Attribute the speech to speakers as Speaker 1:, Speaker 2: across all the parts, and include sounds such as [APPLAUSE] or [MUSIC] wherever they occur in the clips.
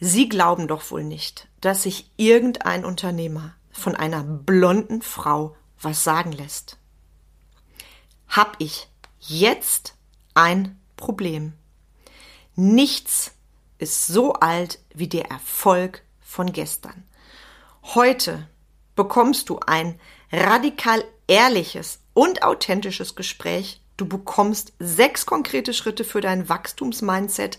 Speaker 1: Sie glauben doch wohl nicht, dass sich irgendein Unternehmer von einer blonden Frau was sagen lässt. Hab ich jetzt ein Problem. Nichts ist so alt wie der Erfolg von gestern. Heute bekommst du ein radikal ehrliches und authentisches Gespräch. Du bekommst sechs konkrete Schritte für dein Wachstumsmindset,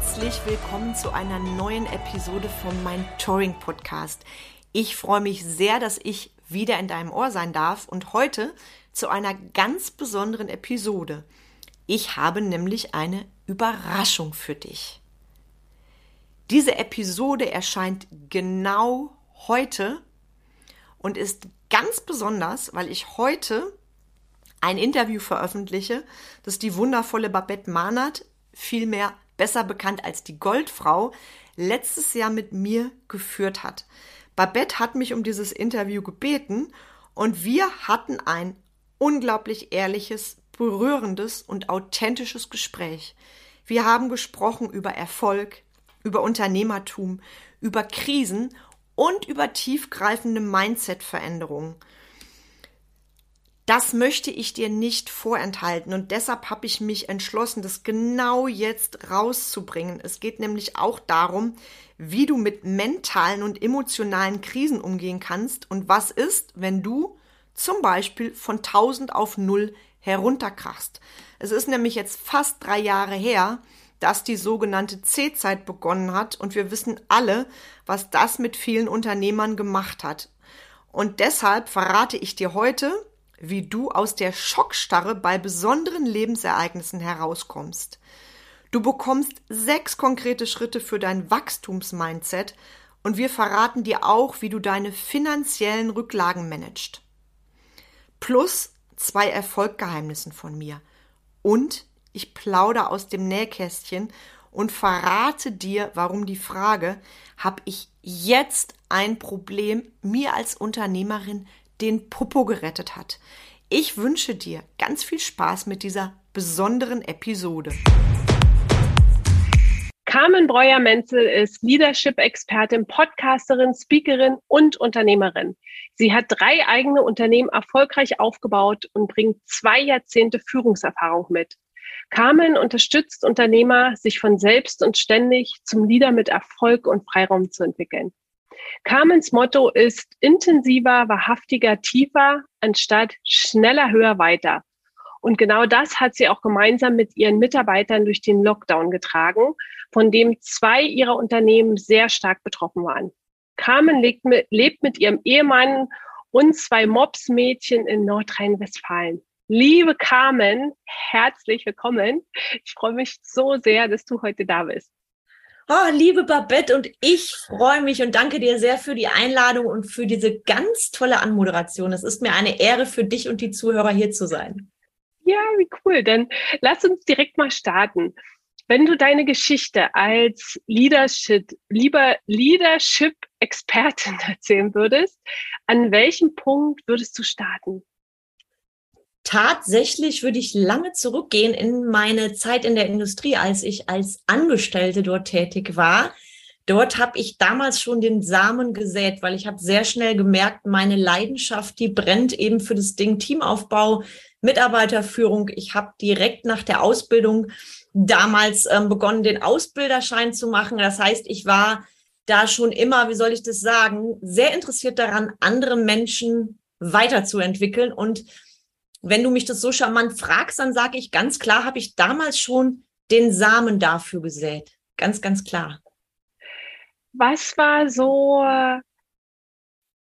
Speaker 1: Herzlich willkommen zu einer neuen Episode vom Mind Touring Podcast. Ich freue mich sehr, dass ich wieder in deinem Ohr sein darf und heute zu einer ganz besonderen Episode. Ich habe nämlich eine Überraschung für dich. Diese Episode erscheint genau heute und ist ganz besonders, weil ich heute ein Interview veröffentliche, das die wundervolle Babette Mahnert, vielmehr besser bekannt als die Goldfrau, letztes Jahr mit mir geführt hat. Babette hat mich um dieses Interview gebeten und wir hatten ein unglaublich ehrliches, berührendes und authentisches Gespräch. Wir haben gesprochen über Erfolg, über Unternehmertum, über Krisen und über tiefgreifende Mindset-Veränderungen. Das möchte ich dir nicht vorenthalten und deshalb habe ich mich entschlossen, das genau jetzt rauszubringen. Es geht nämlich auch darum, wie du mit mentalen und emotionalen Krisen umgehen kannst und was ist, wenn du zum Beispiel von 1000 auf 0 herunterkrachst. Es ist nämlich jetzt fast drei Jahre her, dass die sogenannte C-Zeit begonnen hat und wir wissen alle, was das mit vielen Unternehmern gemacht hat. Und deshalb verrate ich dir heute, wie du aus der Schockstarre bei besonderen Lebensereignissen herauskommst. Du bekommst sechs konkrete Schritte für dein Wachstumsmindset und wir verraten dir auch, wie du deine finanziellen Rücklagen managst. Plus zwei Erfolggeheimnissen von mir. Und ich plauder aus dem Nähkästchen und verrate dir, warum die Frage, habe ich jetzt ein Problem, mir als Unternehmerin den Popo gerettet hat. Ich wünsche dir ganz viel Spaß mit dieser besonderen Episode.
Speaker 2: Carmen Breuer-Menzel ist Leadership-Expertin, Podcasterin, Speakerin und Unternehmerin. Sie hat drei eigene Unternehmen erfolgreich aufgebaut und bringt zwei Jahrzehnte Führungserfahrung mit. Carmen unterstützt Unternehmer, sich von selbst und ständig zum Leader mit Erfolg und Freiraum zu entwickeln. Carmens Motto ist intensiver, wahrhaftiger, tiefer, anstatt schneller, höher, weiter. Und genau das hat sie auch gemeinsam mit ihren Mitarbeitern durch den Lockdown getragen, von dem zwei ihrer Unternehmen sehr stark betroffen waren. Carmen lebt mit, lebt mit ihrem Ehemann und zwei Mopsmädchen in Nordrhein-Westfalen. Liebe Carmen, herzlich willkommen. Ich freue mich so sehr, dass du heute da bist.
Speaker 1: Oh, liebe Babette, und ich freue mich und danke dir sehr für die Einladung und für diese ganz tolle Anmoderation. Es ist mir eine Ehre für dich und die Zuhörer hier zu sein.
Speaker 2: Ja, wie cool. Dann lass uns direkt mal starten. Wenn du deine Geschichte als Leadership, lieber Leadership-Expertin [LAUGHS] erzählen würdest, an welchem Punkt würdest du starten?
Speaker 1: Tatsächlich würde ich lange zurückgehen in meine Zeit in der Industrie, als ich als Angestellte dort tätig war. Dort habe ich damals schon den Samen gesät, weil ich habe sehr schnell gemerkt, meine Leidenschaft, die brennt eben für das Ding Teamaufbau, Mitarbeiterführung. Ich habe direkt nach der Ausbildung damals ähm, begonnen, den Ausbilderschein zu machen. Das heißt, ich war da schon immer, wie soll ich das sagen, sehr interessiert daran, andere Menschen weiterzuentwickeln. Und wenn du mich das so charmant fragst, dann sage ich ganz klar, habe ich damals schon den Samen dafür gesät. Ganz, ganz klar.
Speaker 2: Was war so,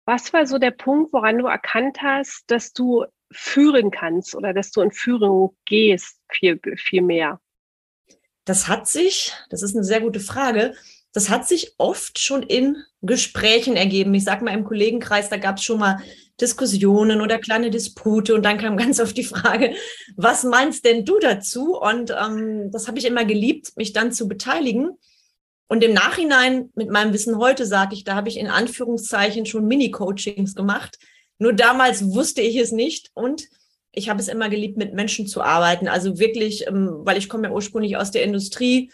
Speaker 2: was war so der Punkt, woran du erkannt hast, dass du führen kannst oder dass du in Führung gehst, viel, viel mehr?
Speaker 1: Das hat sich, das ist eine sehr gute Frage, das hat sich oft schon in Gesprächen ergeben. Ich sage mal im Kollegenkreis, da gab es schon mal Diskussionen oder kleine Dispute und dann kam ganz oft die Frage, was meinst denn du dazu? Und ähm, das habe ich immer geliebt, mich dann zu beteiligen. Und im Nachhinein mit meinem Wissen heute sage ich, da habe ich in Anführungszeichen schon Mini-Coachings gemacht. Nur damals wusste ich es nicht und ich habe es immer geliebt, mit Menschen zu arbeiten. Also wirklich, ähm, weil ich komme ja ursprünglich aus der Industrie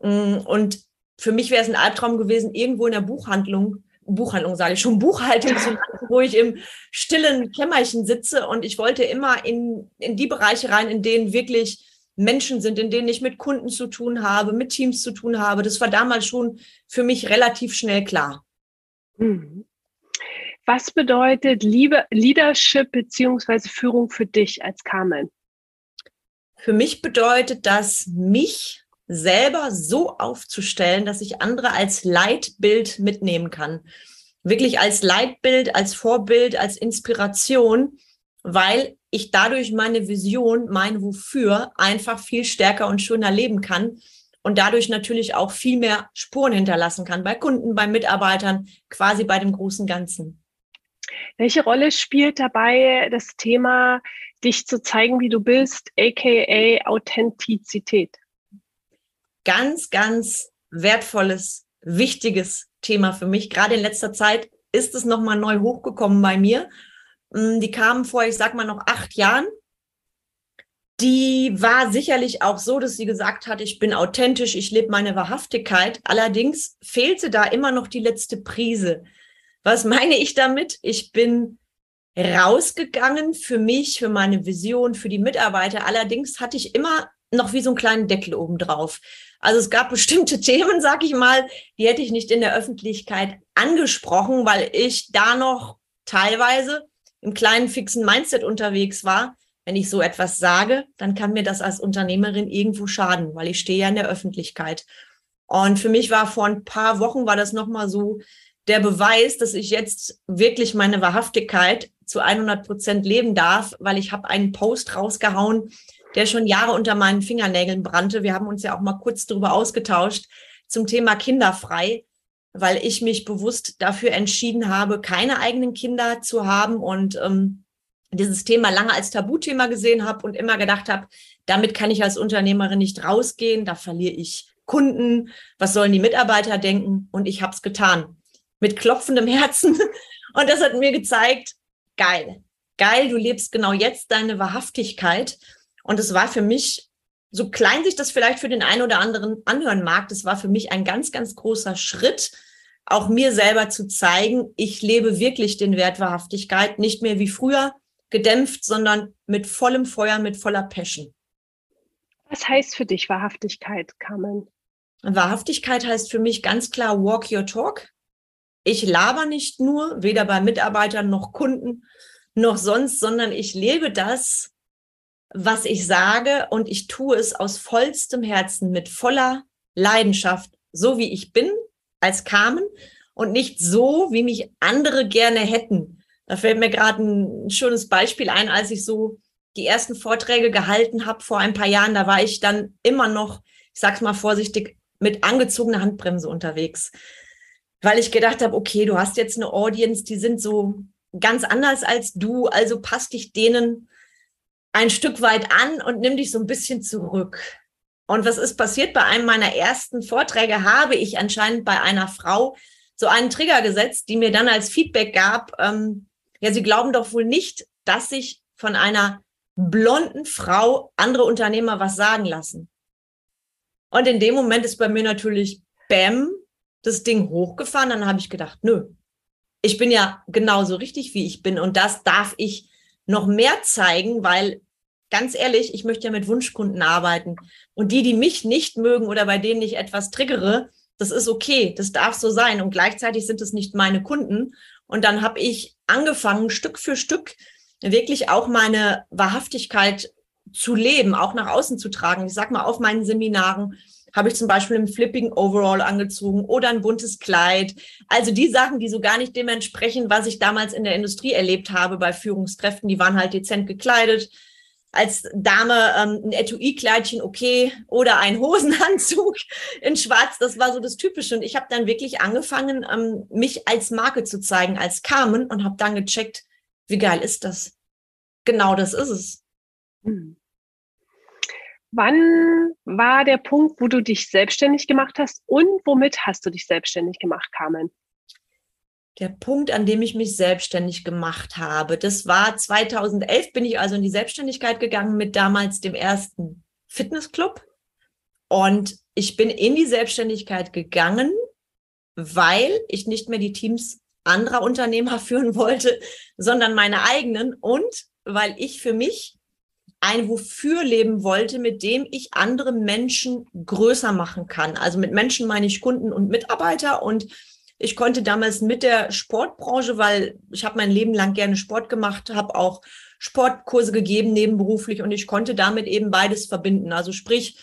Speaker 1: mm, und für mich wäre es ein Albtraum gewesen, irgendwo in der Buchhandlung, Buchhandlung sage ich schon, Buchhaltung zu machen, wo ich [LAUGHS] im stillen Kämmerchen sitze und ich wollte immer in, in die Bereiche rein, in denen wirklich Menschen sind, in denen ich mit Kunden zu tun habe, mit Teams zu tun habe. Das war damals schon für mich relativ schnell klar.
Speaker 2: Mhm. Was bedeutet Liebe, Leadership beziehungsweise Führung für dich als Carmen?
Speaker 1: Für mich bedeutet das, mich selber so aufzustellen, dass ich andere als Leitbild mitnehmen kann. Wirklich als Leitbild, als Vorbild, als Inspiration, weil ich dadurch meine Vision, mein Wofür einfach viel stärker und schöner leben kann und dadurch natürlich auch viel mehr Spuren hinterlassen kann bei Kunden, bei Mitarbeitern, quasi bei dem großen Ganzen.
Speaker 2: Welche Rolle spielt dabei das Thema, dich zu zeigen, wie du bist, aka Authentizität?
Speaker 1: Ganz, ganz wertvolles, wichtiges Thema für mich. Gerade in letzter Zeit ist es nochmal neu hochgekommen bei mir. Mm, die kamen vor, ich sag mal, noch acht Jahren. Die war sicherlich auch so, dass sie gesagt hat, ich bin authentisch, ich lebe meine Wahrhaftigkeit. Allerdings fehlte da immer noch die letzte Prise. Was meine ich damit? Ich bin rausgegangen für mich, für meine Vision, für die Mitarbeiter. Allerdings hatte ich immer noch wie so einen kleinen Deckel oben drauf. Also es gab bestimmte [LAUGHS] Themen, sag ich mal, die hätte ich nicht in der Öffentlichkeit angesprochen, weil ich da noch teilweise im kleinen fixen Mindset unterwegs war. Wenn ich so etwas sage, dann kann mir das als Unternehmerin irgendwo schaden, weil ich stehe ja in der Öffentlichkeit. Und für mich war vor ein paar Wochen war das nochmal so der Beweis, dass ich jetzt wirklich meine Wahrhaftigkeit zu 100 Prozent leben darf, weil ich habe einen Post rausgehauen, der schon Jahre unter meinen Fingernägeln brannte. Wir haben uns ja auch mal kurz darüber ausgetauscht zum Thema kinderfrei, weil ich mich bewusst dafür entschieden habe, keine eigenen Kinder zu haben und ähm, dieses Thema lange als Tabuthema gesehen habe und immer gedacht habe, damit kann ich als Unternehmerin nicht rausgehen, da verliere ich Kunden, was sollen die Mitarbeiter denken? Und ich habe es getan. Mit klopfendem Herzen. [LAUGHS] Und das hat mir gezeigt, geil, geil, du lebst genau jetzt deine Wahrhaftigkeit. Und es war für mich, so klein sich das vielleicht für den einen oder anderen anhören mag, das war für mich ein ganz, ganz großer Schritt, auch mir selber zu zeigen, ich lebe wirklich den Wert Wahrhaftigkeit, nicht mehr wie früher gedämpft, sondern mit vollem Feuer, mit voller Passion.
Speaker 2: Was heißt für dich Wahrhaftigkeit, Carmen?
Speaker 1: Wahrhaftigkeit heißt für mich ganz klar walk your talk. Ich laber nicht nur, weder bei Mitarbeitern noch Kunden noch sonst, sondern ich lebe das, was ich sage und ich tue es aus vollstem Herzen, mit voller Leidenschaft, so wie ich bin, als Carmen und nicht so, wie mich andere gerne hätten. Da fällt mir gerade ein schönes Beispiel ein, als ich so die ersten Vorträge gehalten habe vor ein paar Jahren, da war ich dann immer noch, ich sag's mal vorsichtig, mit angezogener Handbremse unterwegs. Weil ich gedacht habe, okay, du hast jetzt eine Audience, die sind so ganz anders als du, also passt dich denen ein Stück weit an und nimm dich so ein bisschen zurück. Und was ist passiert? Bei einem meiner ersten Vorträge habe ich anscheinend bei einer Frau so einen Trigger gesetzt, die mir dann als Feedback gab, ähm, ja, Sie glauben doch wohl nicht, dass sich von einer blonden Frau andere Unternehmer was sagen lassen. Und in dem Moment ist bei mir natürlich Bäm das Ding hochgefahren. Dann habe ich gedacht, nö, ich bin ja genauso richtig, wie ich bin. Und das darf ich noch mehr zeigen, weil ganz ehrlich, ich möchte ja mit Wunschkunden arbeiten. Und die, die mich nicht mögen oder bei denen ich etwas triggere, das ist okay, das darf so sein. Und gleichzeitig sind es nicht meine Kunden. Und dann habe ich angefangen, Stück für Stück wirklich auch meine Wahrhaftigkeit zu leben, auch nach außen zu tragen. Ich sag mal, auf meinen Seminaren habe ich zum Beispiel einen flippigen Overall angezogen oder ein buntes Kleid. Also die Sachen, die so gar nicht dementsprechend, was ich damals in der Industrie erlebt habe bei Führungskräften, die waren halt dezent gekleidet. als Dame ähm, ein Etui-Kleidchen okay oder ein Hosenanzug [LAUGHS] in Schwarz. Das war so das Typische. Und ich habe dann wirklich angefangen, ähm, mich als Marke zu zeigen, als Carmen und habe dann gecheckt, wie geil ist das? Genau das ist es. Hm.
Speaker 2: Wann war der Punkt, wo du dich selbstständig gemacht hast und womit hast du dich selbstständig gemacht, Carmen?
Speaker 1: Der Punkt, an dem ich mich selbstständig gemacht habe, das war 2011, bin ich also in die Selbstständigkeit gegangen mit damals dem ersten Fitnessclub. Und ich bin in die Selbstständigkeit gegangen, weil ich nicht mehr die Teams anderer Unternehmer [LAUGHS] führen wollte, sondern meine eigenen und weil ich für mich ein Wofür leben wollte, mit dem ich andere Menschen größer machen kann. Also mit Menschen meine ich Kunden und Mitarbeiter und ich konnte damals mit der Sportbranche, weil ich habe mein Leben lang gerne Sport gemacht, habe auch Sportkurse gegeben nebenberuflich und ich konnte damit eben beides verbinden. Also sprich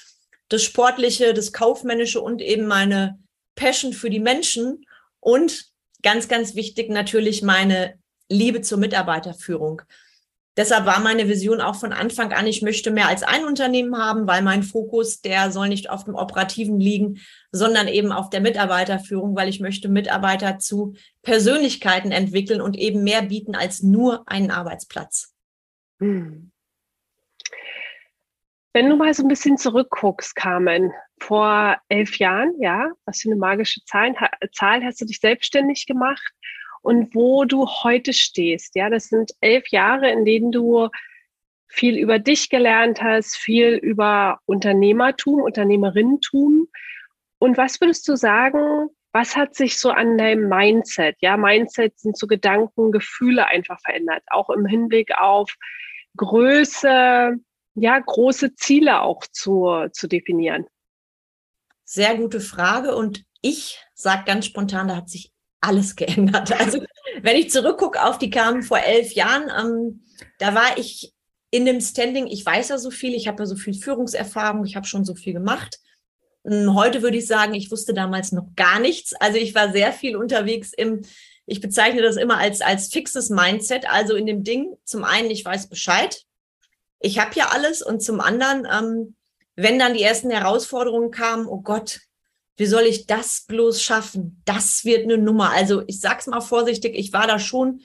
Speaker 1: das Sportliche, das Kaufmännische und eben meine Passion für die Menschen und ganz, ganz wichtig natürlich meine Liebe zur Mitarbeiterführung. Deshalb war meine Vision auch von Anfang an, ich möchte mehr als ein Unternehmen haben, weil mein Fokus, der soll nicht auf dem Operativen liegen, sondern eben auf der Mitarbeiterführung, weil ich möchte Mitarbeiter zu Persönlichkeiten entwickeln und eben mehr bieten als nur einen Arbeitsplatz. Hm.
Speaker 2: Wenn du mal so ein bisschen zurückguckst, Carmen, vor elf Jahren, ja, was für eine magische Zahl, Zahl hast du dich selbstständig gemacht und wo du heute stehst. Ja, das sind elf Jahre, in denen du viel über dich gelernt hast, viel über Unternehmertum, Unternehmerinnentum. Und was würdest du sagen, was hat sich so an deinem Mindset? Ja, Mindset sind so Gedanken, Gefühle einfach verändert, auch im Hinblick auf Größe, ja, große Ziele auch zu, zu definieren.
Speaker 1: Sehr gute Frage. Und ich sage ganz spontan, da hat sich alles geändert. Also wenn ich zurückgucke auf die kamen vor elf Jahren, ähm, da war ich in dem Standing, ich weiß ja so viel, ich habe ja so viel Führungserfahrung, ich habe schon so viel gemacht. Ähm, heute würde ich sagen, ich wusste damals noch gar nichts. Also ich war sehr viel unterwegs im, ich bezeichne das immer als, als fixes Mindset. Also in dem Ding, zum einen, ich weiß Bescheid, ich habe ja alles und zum anderen, ähm, wenn dann die ersten Herausforderungen kamen, oh Gott, wie soll ich das bloß schaffen? Das wird eine Nummer. Also ich sag's mal vorsichtig, ich war da schon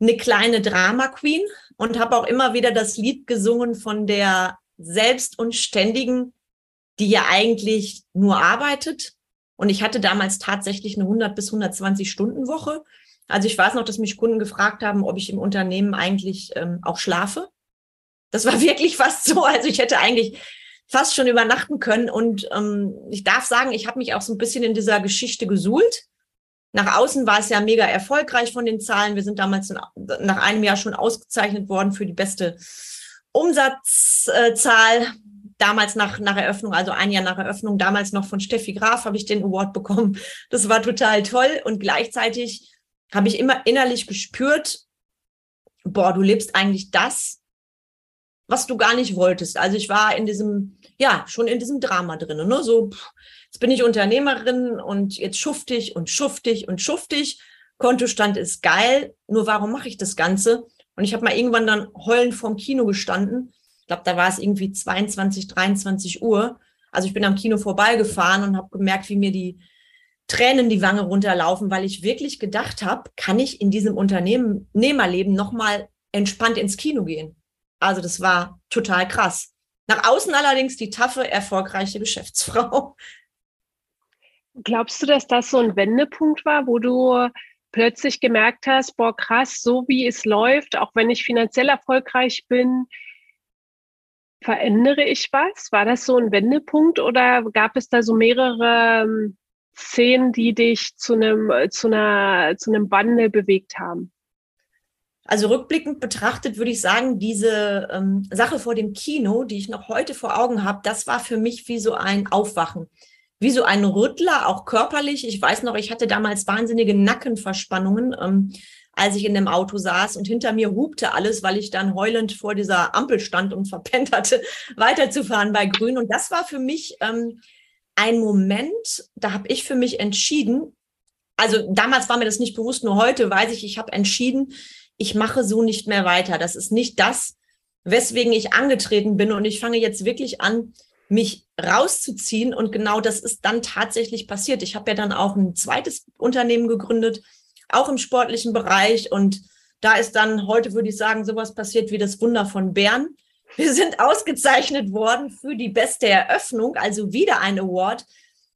Speaker 1: eine kleine Drama Queen und habe auch immer wieder das Lied gesungen von der selbst und ständigen, die ja eigentlich nur arbeitet. Und ich hatte damals tatsächlich eine 100 bis 120 Stunden Woche. Also ich weiß noch, dass mich Kunden gefragt haben, ob ich im Unternehmen eigentlich ähm, auch schlafe. Das war [LAUGHS] wirklich fast so. Also ich hätte eigentlich fast schon übernachten können. Und ähm, ich darf sagen, ich habe mich auch so ein bisschen in dieser Geschichte gesuhlt. Nach außen war es ja mega erfolgreich von den Zahlen. Wir sind damals nach einem Jahr schon ausgezeichnet worden für die beste Umsatzzahl. Damals nach, nach Eröffnung, also ein Jahr nach Eröffnung, damals noch von Steffi Graf habe ich den Award bekommen. Das war total toll. Und gleichzeitig habe ich immer innerlich gespürt, boah, du lebst eigentlich das, was du gar nicht wolltest. Also ich war in diesem, ja, schon in diesem Drama drin. Ne? So, jetzt bin ich Unternehmerin und jetzt schuftig und schuftig und schuftig. Kontostand ist geil, nur warum mache ich das Ganze? Und ich habe mal irgendwann dann heulend vorm Kino gestanden. Ich glaube, da war es irgendwie 22, 23 Uhr. Also ich bin am Kino vorbeigefahren und habe gemerkt, wie mir die Tränen die Wange runterlaufen, weil ich wirklich gedacht habe, kann ich in diesem Unternehmerleben nochmal entspannt ins Kino gehen? Also das war total krass. Nach außen allerdings die taffe, erfolgreiche Geschäftsfrau.
Speaker 2: Glaubst du, dass das so ein Wendepunkt war, wo du plötzlich gemerkt hast, boah, krass, so wie es läuft, auch wenn ich finanziell erfolgreich bin, verändere ich was? War das so ein Wendepunkt oder gab es da so mehrere ähm, Szenen, die dich zu einem, zu einer, zu einem Wandel bewegt haben?
Speaker 1: Also rückblickend betrachtet würde ich sagen, diese ähm, Sache vor dem Kino, die ich noch heute vor Augen habe, das war für mich wie so ein Aufwachen, wie so ein Rüttler, auch körperlich. Ich weiß noch, ich hatte damals wahnsinnige Nackenverspannungen, ähm, als ich in dem Auto saß und hinter mir hupte alles, weil ich dann heulend vor dieser Ampel stand und [LAUGHS] verpennt hatte, weiterzufahren bei Grün. Und das war für mich ähm, ein Moment, da habe ich für mich entschieden, also damals war mir das nicht bewusst, nur heute weiß ich, ich habe entschieden, ich mache so nicht mehr weiter. Das ist nicht das, weswegen ich angetreten bin. Und ich fange jetzt wirklich an, mich rauszuziehen. Und genau das ist dann tatsächlich passiert. Ich habe ja dann auch ein zweites Unternehmen gegründet, auch im sportlichen Bereich. Und da ist dann heute, würde ich sagen, sowas passiert wie das Wunder von Bern. Wir sind [LAUGHS] ausgezeichnet worden für die beste Eröffnung, also wieder ein Award.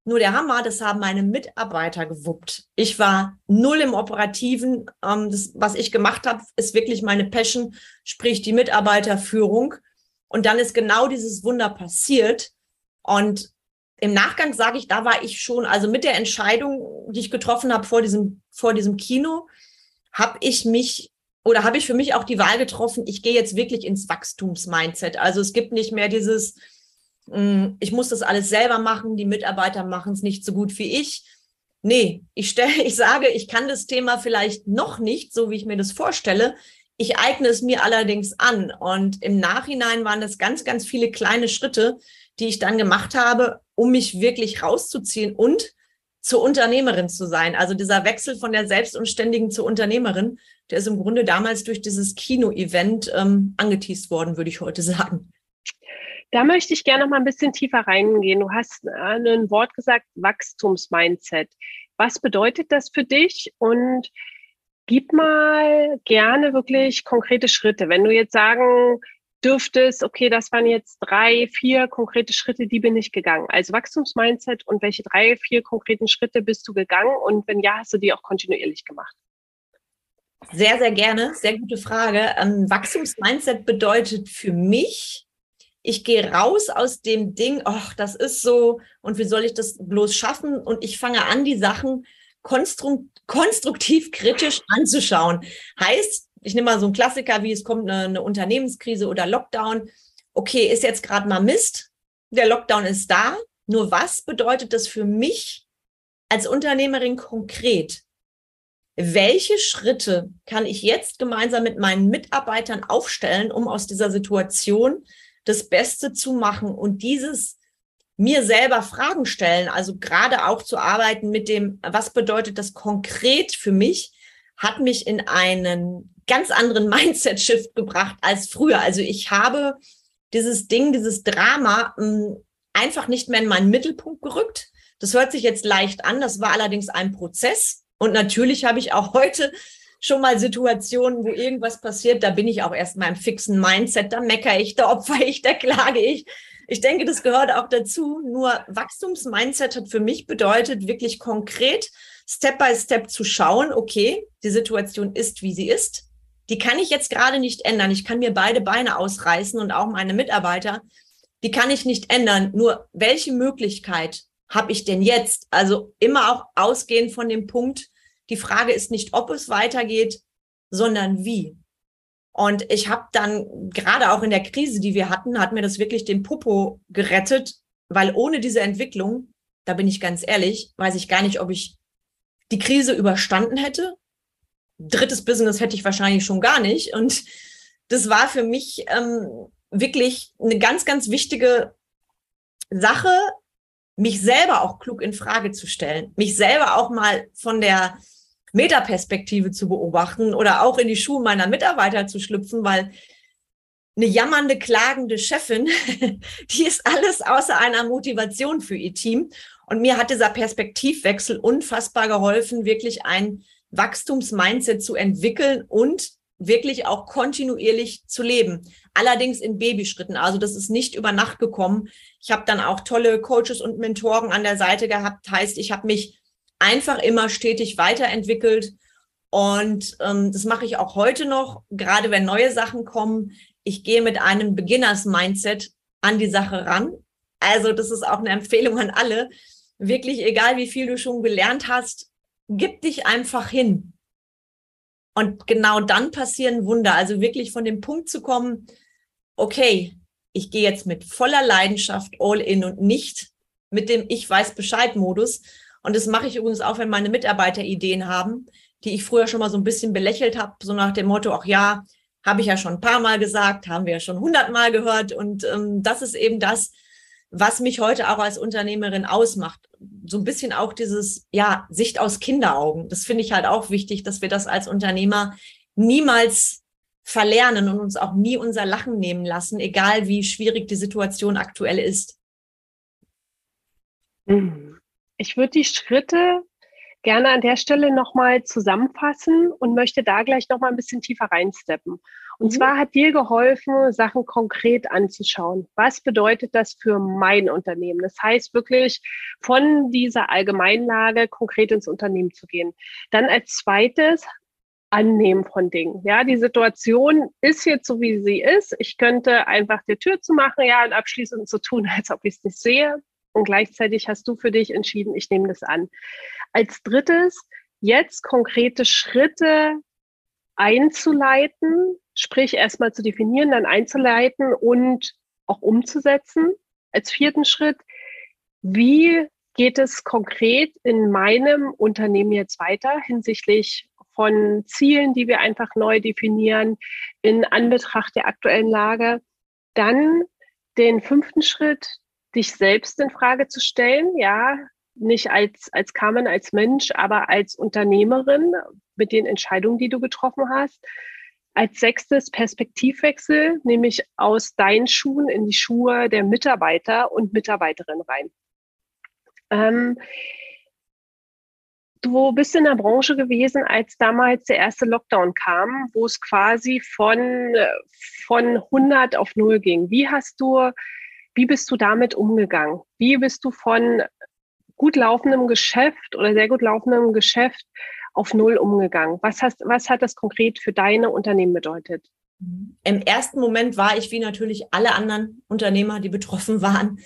Speaker 1: Nur der Hammer, das haben meine Mitarbeiter gewuppt. Ich war null im Operativen. Ähm, das, was ich gemacht habe, ist wirklich meine Passion, sprich die Mitarbeiterführung. Und dann ist genau dieses Wunder passiert. Und im Nachgang sage ich, da war ich schon, also mit der Entscheidung, die ich getroffen habe vor diesem, vor diesem Kino, habe ich mich oder habe ich für mich auch die Wahl getroffen, ich gehe jetzt wirklich ins Wachstumsmindset. Also es gibt nicht mehr dieses, ich muss das alles selber machen, die Mitarbeiter machen es nicht so gut wie ich. Nee, ich stelle, [LAUGHS] ich sage, ich kann das Thema vielleicht noch nicht, so wie ich mir das vorstelle. Ich eigne es mir allerdings an. Und im Nachhinein waren das ganz, ganz viele kleine Schritte, die ich dann gemacht habe, um mich wirklich rauszuziehen und zur Unternehmerin zu sein. Also dieser Wechsel von der Selbstunständigen zur Unternehmerin, der ist im Grunde damals durch dieses Kino-Event ähm, angeteased worden, würde ich heute [LAUGHS] sagen.
Speaker 2: Da möchte ich gerne noch mal ein bisschen tiefer reingehen. Du hast äh, ein Wort gesagt, Wachstumsmindset. Was bedeutet das für dich? Und gib mal gerne wirklich konkrete Schritte. Wenn du jetzt sagen dürftest, okay, das waren jetzt drei, vier konkrete Schritte, die bin ich gegangen. Also Wachstumsmindset und welche drei, vier konkreten Schritte bist du gegangen? Und wenn ja, hast du die auch kontinuierlich gemacht?
Speaker 1: Sehr, sehr gerne. Sehr gute Frage. Ähm, Wachstumsmindset bedeutet für mich, ich gehe raus aus dem Ding, ach, das ist so und wie soll ich das bloß schaffen? Und ich fange an, die Sachen konstruktiv kritisch anzuschauen. Heißt, ich nehme mal so einen Klassiker, wie es kommt eine, eine Unternehmenskrise oder Lockdown. Okay, ist jetzt gerade mal Mist. Der Lockdown ist da. Nur was bedeutet das für mich als Unternehmerin konkret? Welche Schritte kann ich jetzt gemeinsam mit meinen Mitarbeitern aufstellen, um aus dieser Situation das Beste zu machen und dieses mir selber Fragen stellen, also gerade auch zu arbeiten mit dem, was bedeutet das konkret für mich, hat mich in einen ganz anderen [LAUGHS] Mindset-Shift gebracht als früher. Also ich habe dieses Ding, dieses Drama hm, einfach nicht mehr in meinen Mittelpunkt gerückt. Das hört sich jetzt leicht an, das war allerdings ein Prozess. Und natürlich habe ich auch [LAUGHS] heute schon mal Situationen, wo irgendwas passiert, da bin ich auch erst mal im fixen Mindset, da meckere ich, da opfer ich, da klage ich. Ich denke, das gehört auch dazu. Nur Wachstumsmindset hat für mich bedeutet, wirklich konkret Step by Step zu schauen, okay, die Situation ist, wie sie ist. Die kann ich jetzt gerade nicht ändern. Ich kann mir beide Beine ausreißen und auch meine Mitarbeiter. Die kann ich nicht ändern. Nur welche Möglichkeit habe ich denn jetzt? Also immer auch ausgehend von dem Punkt, die Frage ist nicht, ob es weitergeht, sondern wie. Und ich habe dann gerade auch in der Krise, die wir hatten, hat mir das wirklich den Popo gerettet, weil ohne diese Entwicklung, da bin ich ganz ehrlich, weiß ich gar nicht, ob ich die Krise überstanden hätte. Drittes Business hätte ich wahrscheinlich schon gar nicht. Und das war für mich ähm, wirklich eine ganz, ganz wichtige Sache, mich selber auch klug in Frage zu stellen, mich selber auch mal von der Metaperspektive zu beobachten oder auch in die Schuhe meiner Mitarbeiter zu schlüpfen, weil eine jammernde, klagende Chefin, [LAUGHS] die ist alles außer einer Motivation für ihr Team. Und mir hat dieser Perspektivwechsel unfassbar geholfen, wirklich ein Wachstumsmindset zu entwickeln und wirklich auch kontinuierlich zu leben. Allerdings in Babyschritten. Also das ist nicht über Nacht gekommen. Ich habe dann auch tolle Coaches und Mentoren an der Seite gehabt. Heißt, ich habe mich einfach immer stetig weiterentwickelt. Und ähm, das mache ich auch heute noch, gerade wenn neue Sachen kommen. Ich gehe mit einem Beginners-Mindset an die Sache ran. Also das ist auch eine Empfehlung an alle. Wirklich, egal wie viel du schon gelernt hast, gib dich einfach hin. Und genau dann passieren Wunder. Also wirklich von dem Punkt zu kommen, okay, ich gehe jetzt mit voller Leidenschaft all in und nicht mit dem Ich weiß Bescheid Modus. Und das mache ich übrigens auch, wenn meine Mitarbeiter Ideen haben, die ich früher schon mal so ein bisschen belächelt habe, so nach dem Motto, ach ja, habe ich ja schon ein paar Mal gesagt, haben wir ja schon hundertmal gehört. Und ähm, das ist eben das, was mich heute auch als Unternehmerin ausmacht. So ein bisschen auch dieses, ja, Sicht aus Kinderaugen. Das finde ich halt auch wichtig, dass wir das als Unternehmer niemals verlernen und uns auch nie unser Lachen nehmen lassen, egal wie schwierig die Situation aktuell ist.
Speaker 2: Mhm. Ich würde die Schritte gerne an der Stelle nochmal zusammenfassen und möchte da gleich nochmal ein bisschen tiefer reinsteppen. Und mhm. zwar hat dir geholfen, Sachen konkret anzuschauen. Was bedeutet das für mein Unternehmen? Das heißt wirklich von dieser Allgemeinlage konkret ins Unternehmen zu gehen. Dann als zweites Annehmen von Dingen. Ja, die Situation ist jetzt so, wie sie ist. Ich könnte einfach die Tür zu machen, ja, und abschließend so tun, [LAUGHS] als ob ich es nicht sehe. Und gleichzeitig hast du für dich entschieden, ich nehme das an. Als drittes, jetzt konkrete Schritte einzuleiten, sprich erstmal zu definieren, dann einzuleiten und auch umzusetzen. Als vierten Schritt, wie geht es konkret in meinem Unternehmen jetzt weiter hinsichtlich von Zielen, die wir einfach neu definieren in Anbetracht der aktuellen Lage. Dann den fünften Schritt, dich selbst in Frage zu stellen, ja, nicht als, als Carmen, als Mensch, aber als Unternehmerin mit den Entscheidungen, die du getroffen hast. Als sechstes Perspektivwechsel, nämlich aus deinen Schuhen in die Schuhe der Mitarbeiter und Mitarbeiterin rein. Ähm, du bist in der Branche gewesen, als damals der erste Lockdown kam, wo es quasi von, von 100 auf 0 ging. Wie hast du wie bist du damit umgegangen? Wie bist du von gut laufendem Geschäft oder sehr gut laufendem Geschäft auf Null umgegangen? Was, hast, was hat das konkret für deine Unternehmen bedeutet?
Speaker 1: Im ersten Moment war ich, wie natürlich alle anderen Unternehmer, die betroffen waren,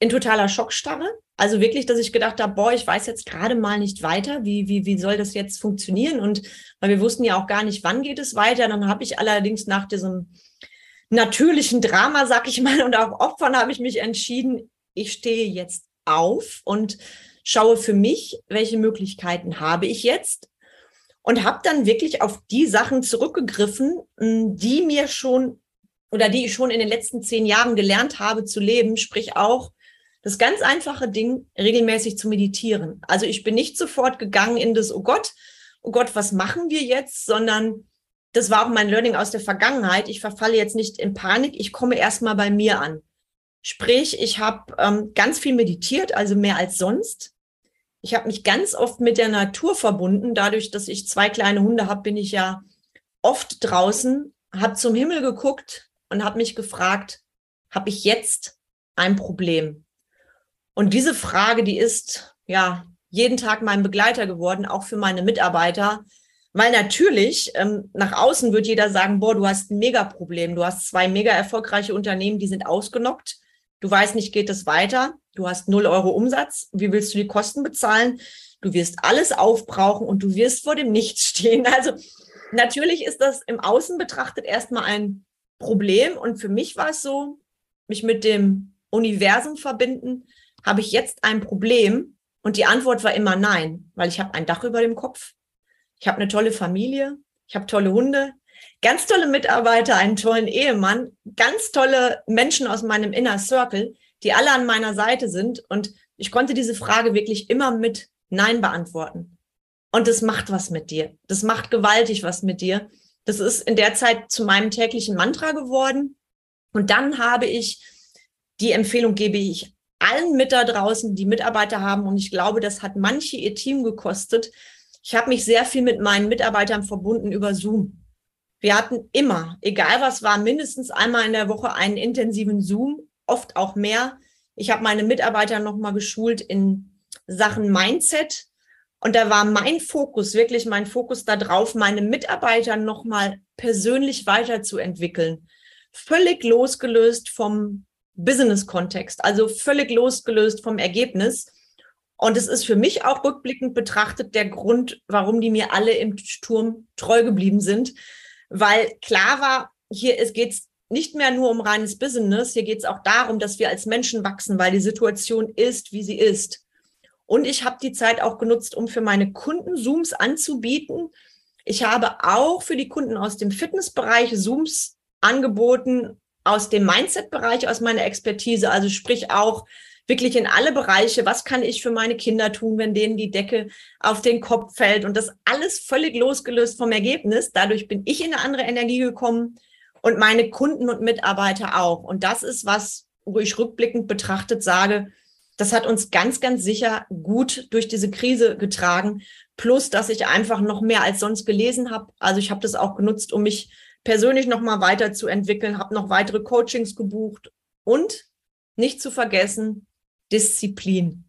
Speaker 1: in totaler Schockstarre. Also wirklich, dass ich gedacht habe, boah, ich weiß jetzt gerade mal nicht weiter, wie, wie, wie soll das jetzt funktionieren? Und weil wir wussten ja auch gar nicht, wann geht es weiter. Dann habe ich allerdings nach diesem natürlichen Drama, sag ich mal, und auch Opfern habe ich mich entschieden, ich stehe jetzt auf und schaue für mich, welche Möglichkeiten habe ich jetzt und habe dann wirklich auf die Sachen zurückgegriffen, hm, die mir schon oder die ich schon in den letzten zehn Jahren gelernt habe zu leben, sprich auch das ganz einfache Ding, regelmäßig zu meditieren. Also ich bin nicht sofort gegangen in das, oh Gott, oh Gott, was machen wir jetzt, sondern das war auch mein Learning aus der Vergangenheit. Ich verfalle jetzt nicht in Panik, ich komme erstmal bei mir an. Sprich, ich habe ähm, ganz viel meditiert, also mehr als sonst. Ich habe mich ganz oft mit der Natur verbunden. Dadurch, dass ich zwei kleine Hunde habe, bin ich ja oft draußen, habe zum Himmel geguckt und habe mich gefragt, habe ich jetzt ein Problem? Und diese Frage, die ist ja jeden Tag mein Begleiter geworden, auch für meine Mitarbeiter weil natürlich ähm, nach außen wird jeder sagen, boah, du hast ein Mega-Problem. Du hast zwei mega erfolgreiche Unternehmen, die sind ausgenockt. Du weißt nicht, geht es weiter? Du hast null Euro Umsatz. Wie willst du die Kosten bezahlen? Du wirst alles aufbrauchen und du wirst vor dem Nichts [LAUGHS] stehen. Also natürlich ist das im Außen betrachtet erstmal ein Problem. Und für mich war es so, mich mit dem Universum verbinden, habe ich jetzt ein Problem? Und die Antwort war immer nein, weil ich habe ein Dach über dem Kopf. Ich habe eine tolle Familie, ich habe tolle Hunde, ganz tolle Mitarbeiter, einen tollen Ehemann, ganz tolle Menschen aus meinem Inner Circle, die alle an meiner Seite sind. Und ich konnte diese Frage wirklich immer mit Nein beantworten. Und das macht was mit dir. Das macht gewaltig was mit dir. Das ist in der Zeit zu meinem täglichen Mantra geworden. Und dann habe ich, die Empfehlung gebe ich allen mit da draußen, die Mitarbeiter haben. Und ich glaube, das hat manche ihr Team gekostet, ich habe mich sehr viel mit meinen Mitarbeitern verbunden über Zoom. Wir hatten immer, egal was war, mindestens einmal in der Woche einen intensiven Zoom, oft auch mehr. Ich habe meine Mitarbeiter nochmal geschult in Sachen Mindset. Und da war mein Fokus, wirklich mein Fokus darauf, meine Mitarbeiter nochmal persönlich weiterzuentwickeln. Völlig losgelöst vom Business-Kontext, also völlig losgelöst vom Ergebnis. Und es ist für mich auch rückblickend betrachtet der Grund, warum die mir alle im Sturm treu geblieben sind. Weil klar war, hier geht es nicht mehr nur um reines Business, hier geht es auch darum, dass wir als Menschen wachsen, weil die Situation ist, wie sie ist. Und ich habe die Zeit auch genutzt, um für meine Kunden Zooms anzubieten. Ich habe auch für die Kunden aus dem Fitnessbereich Zooms angeboten, aus dem Mindset-Bereich, aus meiner Expertise, also sprich auch wirklich in alle Bereiche. Was kann ich für meine Kinder tun, wenn denen die Decke auf den Kopf fällt? Und das alles völlig losgelöst vom Ergebnis. Dadurch bin ich in eine andere Energie gekommen und meine Kunden und Mitarbeiter auch. Und das ist was, wo ich rückblickend betrachtet sage, das hat uns ganz, ganz sicher gut durch diese Krise getragen. Plus, dass ich einfach noch mehr als sonst gelesen habe. Also ich habe das auch genutzt, um mich persönlich noch mal weiterzuentwickeln, habe noch weitere Coachings gebucht und nicht zu vergessen Disziplin.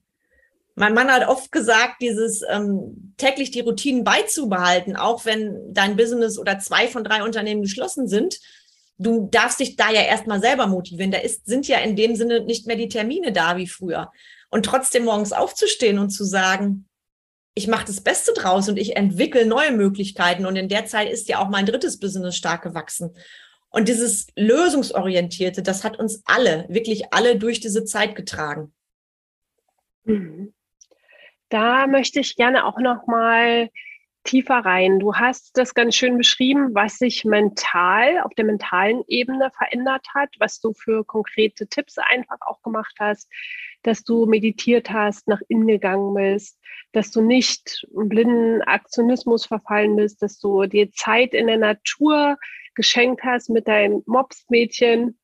Speaker 1: Mein Mann hat oft gesagt, dieses ähm, täglich die Routinen beizubehalten, auch wenn dein Business oder zwei von drei Unternehmen geschlossen sind. Du darfst dich da ja erstmal selber motivieren. Da ist, sind ja in dem Sinne nicht mehr die Termine da wie früher. Und trotzdem morgens aufzustehen und zu sagen, ich mache das Beste draus und ich entwickle neue Möglichkeiten. Und in der Zeit ist ja auch mein drittes Business stark gewachsen. Und dieses Lösungsorientierte, das hat uns alle, wirklich alle durch diese Zeit getragen.
Speaker 2: Mhm. Da möchte ich gerne auch noch mal tiefer rein. Du hast das ganz schön beschrieben, was sich mental auf der mentalen Ebene verändert hat, was du für konkrete Tipps einfach auch gemacht hast, dass du meditiert hast, nach innen gegangen bist, dass du nicht blinden Aktionismus verfallen bist, dass du dir Zeit in der Natur geschenkt hast mit deinem Mopsmädchen.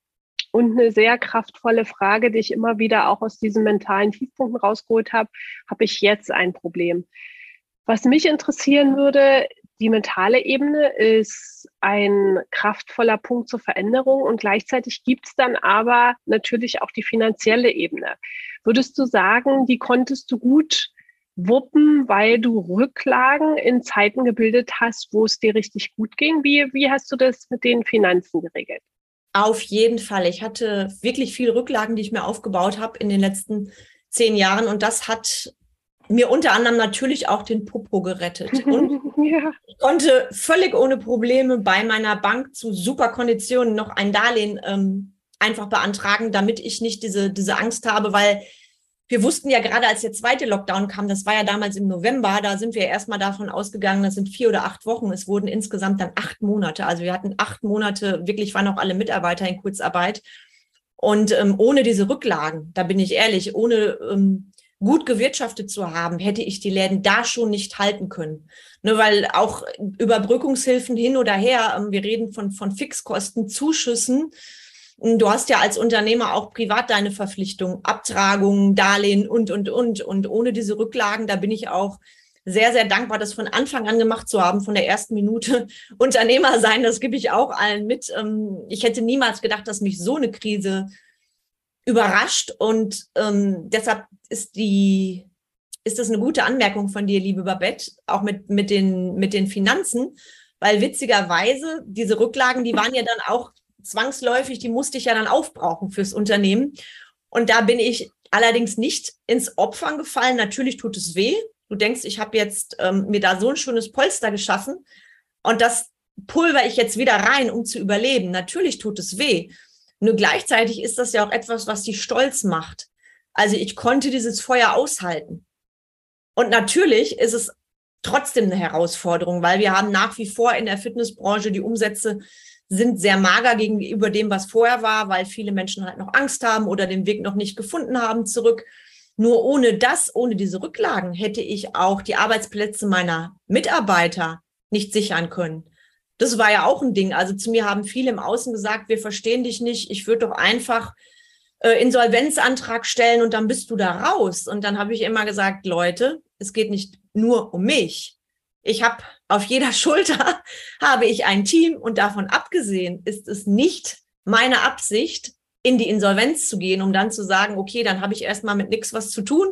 Speaker 2: Und eine sehr kraftvolle Frage, die ich immer wieder auch aus diesen mentalen Tiefpunkten rausgeholt habe, habe ich jetzt ein Problem? Was mich interessieren würde, die mentale Ebene ist ein kraftvoller Punkt zur Veränderung und gleichzeitig gibt es dann aber natürlich auch die finanzielle Ebene. Würdest du sagen, die konntest du gut wuppen, weil du Rücklagen in Zeiten gebildet hast, wo es dir richtig gut ging? Wie, wie hast du das mit den Finanzen geregelt?
Speaker 1: Auf jeden Fall. Ich hatte wirklich viele Rücklagen, die ich mir aufgebaut habe in den letzten zehn Jahren und das hat mir unter anderem natürlich auch den Popo gerettet. [LAUGHS] Und ja. ich konnte völlig ohne Probleme bei meiner Bank zu super Konditionen noch ein Darlehen ähm, einfach beantragen, damit ich nicht diese, diese Angst habe, weil wir wussten ja gerade, als der zweite Lockdown kam, das war ja damals im November, da sind wir erstmal davon ausgegangen, das sind vier oder acht Wochen. Es wurden insgesamt dann acht Monate. Also wir hatten acht Monate, wirklich waren auch alle Mitarbeiter in Kurzarbeit. Und ähm, ohne diese Rücklagen, da bin ich ehrlich, ohne ähm, gut gewirtschaftet zu haben, hätte ich die Läden da schon nicht halten können. Ne, weil auch Überbrückungshilfen hin oder her, ähm, wir reden von, von Fixkosten, Zuschüssen, Du hast ja als Unternehmer auch privat deine Verpflichtungen, Abtragungen, Darlehen und, und, und. Und ohne diese Rücklagen, da bin ich auch sehr, sehr dankbar, das von Anfang an gemacht zu haben, von der ersten Minute [LAUGHS] Unternehmer sein. Das gebe ich auch allen mit. Ähm, ich hätte niemals gedacht, dass mich so eine Krise überrascht. Und ähm, deshalb ist die, ist das eine gute Anmerkung von dir, liebe Babette, auch mit, mit, den, mit den Finanzen. Weil witzigerweise, diese Rücklagen, die waren ja dann auch zwangsläufig, die musste ich ja dann aufbrauchen fürs Unternehmen. Und da bin ich allerdings nicht ins Opfern gefallen. Natürlich tut es weh. Du denkst, ich habe jetzt ähm, mir da so ein schönes Polster geschaffen und das pulver ich jetzt wieder rein, um zu überleben. Natürlich tut es weh. Nur gleichzeitig ist das ja auch etwas, was dich stolz macht. Also ich konnte dieses Feuer aushalten. Und natürlich ist es trotzdem eine Herausforderung, weil wir haben nach wie vor in der Fitnessbranche die Umsätze sind sehr mager gegenüber dem, was vorher war, weil viele Menschen halt noch Angst haben oder den Weg noch nicht gefunden haben zurück. Nur ohne das, ohne diese Rücklagen hätte ich auch die Arbeitsplätze meiner Mitarbeiter nicht sichern können. Das war ja auch ein Ding. Also zu mir haben viele im Außen gesagt, wir verstehen dich nicht. Ich würde doch einfach äh, Insolvenzantrag stellen und dann bist du da raus. Und dann habe ich immer gesagt, Leute, es geht nicht nur um mich. Ich habe auf jeder [LAUGHS] Schulter habe ich ein Team und davon abgesehen ist es nicht meine Absicht, in die Insolvenz zu gehen, um dann zu sagen, okay, dann habe ich erstmal mit nichts was zu tun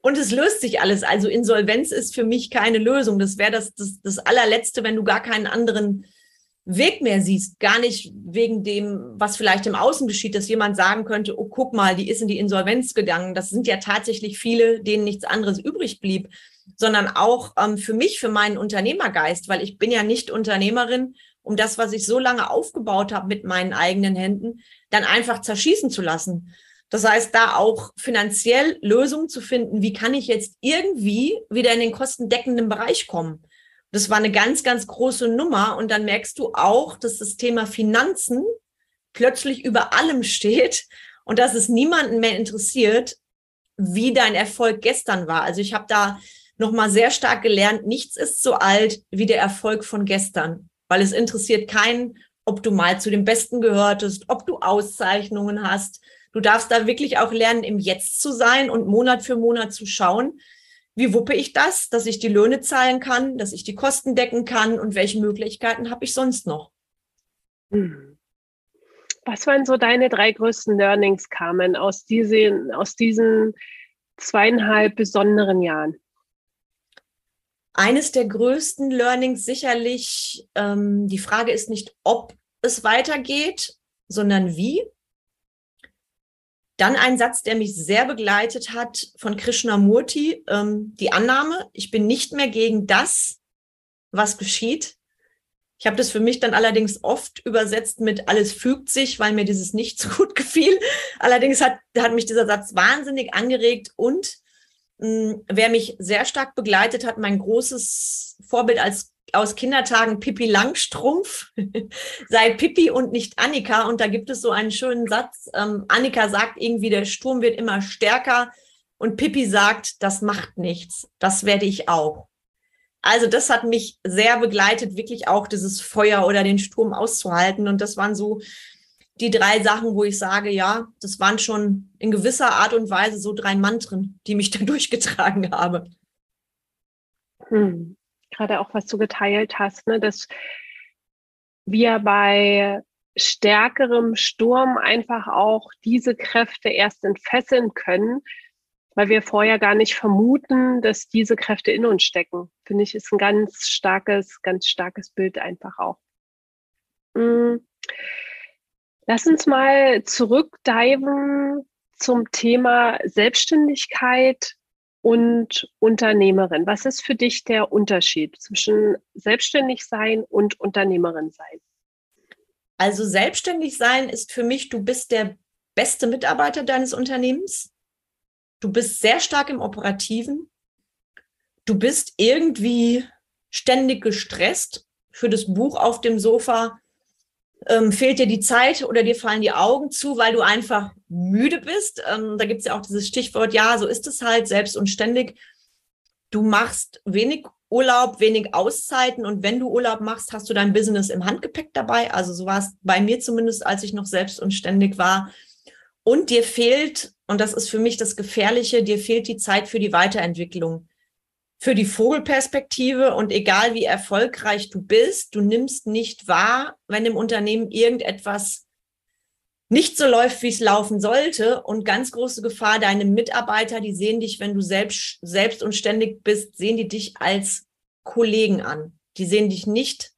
Speaker 1: und es löst sich alles. Also Insolvenz ist für mich keine Lösung. Das wäre das, das, das allerletzte, wenn du gar keinen anderen Weg mehr siehst. Gar nicht wegen dem, was vielleicht im Außen geschieht, dass jemand sagen könnte, oh, guck mal, die ist in die Insolvenz gegangen. Das sind ja tatsächlich viele, denen nichts anderes übrig blieb sondern auch ähm, für mich, für meinen Unternehmergeist, weil ich bin ja nicht Unternehmerin, um das, was ich so lange aufgebaut habe mit meinen eigenen Händen, dann einfach zerschießen zu lassen. Das heißt, da auch finanziell Lösungen zu finden, wie kann ich jetzt irgendwie wieder in den kostendeckenden Bereich kommen. Das war eine ganz, ganz große Nummer. Und dann merkst du auch, dass das Thema Finanzen plötzlich über allem steht und dass es niemanden mehr interessiert, wie dein Erfolg gestern war. Also ich habe da nochmal sehr stark gelernt, nichts ist so alt wie der Erfolg von gestern, weil es interessiert keinen, ob du mal zu den Besten gehörtest, ob du Auszeichnungen hast. Du darfst da wirklich auch lernen, im Jetzt zu sein und Monat für Monat zu schauen, wie wuppe ich das, dass ich die Löhne zahlen kann, dass ich die Kosten decken kann und welche Möglichkeiten habe ich sonst noch.
Speaker 2: Was waren so deine drei größten Learnings, Carmen, aus diesen, aus diesen zweieinhalb besonderen Jahren?
Speaker 1: Eines der größten Learnings sicherlich, ähm, die Frage ist nicht, ob es weitergeht, sondern wie. Dann ein Satz, der mich sehr begleitet hat von Krishnamurti, ähm, die Annahme, ich bin nicht mehr gegen das, was geschieht. Ich habe das für mich dann allerdings oft übersetzt mit alles fügt sich, weil mir dieses nicht so [LAUGHS] gut gefiel. Allerdings hat, hat mich dieser Satz wahnsinnig angeregt und wer mich sehr stark begleitet hat, mein großes Vorbild als aus Kindertagen Pippi Langstrumpf, [LAUGHS] sei Pippi und nicht Annika. Und da gibt es so einen schönen Satz. Ähm, Annika sagt irgendwie, der Sturm wird immer stärker. Und Pippi sagt, das macht nichts. Das werde ich auch. Also das hat mich sehr begleitet, wirklich auch dieses Feuer oder den Sturm auszuhalten. Und das waren so die drei Sachen, wo ich sage, ja, das waren schon in gewisser Art und Weise so drei Mantren, die mich [LAUGHS] da durchgetragen habe.
Speaker 2: Hm. Gerade auch, was du geteilt hast, ne, dass wir bei stärkerem Sturm einfach auch diese Kräfte erst entfesseln können, weil wir vorher gar nicht vermuten, dass diese Kräfte in uns stecken. Finde ich, ist ein ganz starkes, ganz starkes Bild einfach auch. Hm. Lass uns mal zurückdiven zum Thema Selbstständigkeit und Unternehmerin. Was ist für dich der Unterschied zwischen selbstständig sein und Unternehmerin sein?
Speaker 1: Also selbstständig sein ist für mich, du bist der beste Mitarbeiter deines Unternehmens. Du bist sehr stark im Operativen. Du bist irgendwie ständig gestresst. Für das Buch auf dem Sofa ähm, fehlt dir die Zeit oder dir fallen die Augen zu, weil du einfach müde bist. Ähm, da gibt es ja auch dieses Stichwort, ja, so ist es halt, selbst und ständig. Du machst wenig Urlaub, wenig Auszeiten und wenn du Urlaub machst, hast du dein Business im Handgepäck dabei. Also so war es bei mir zumindest, als ich noch selbst und ständig war. Und dir fehlt, und das ist für mich das Gefährliche, dir fehlt die Zeit für die Weiterentwicklung für die Vogelperspektive und egal wie erfolgreich du bist, du nimmst nicht wahr, wenn im Unternehmen irgendetwas nicht so läuft, wie es laufen sollte. Und ganz große Gefahr, deine Mitarbeiter, die sehen dich, wenn du selbst, selbst und ständig bist, sehen die dich als Kollegen an. Die sehen dich nicht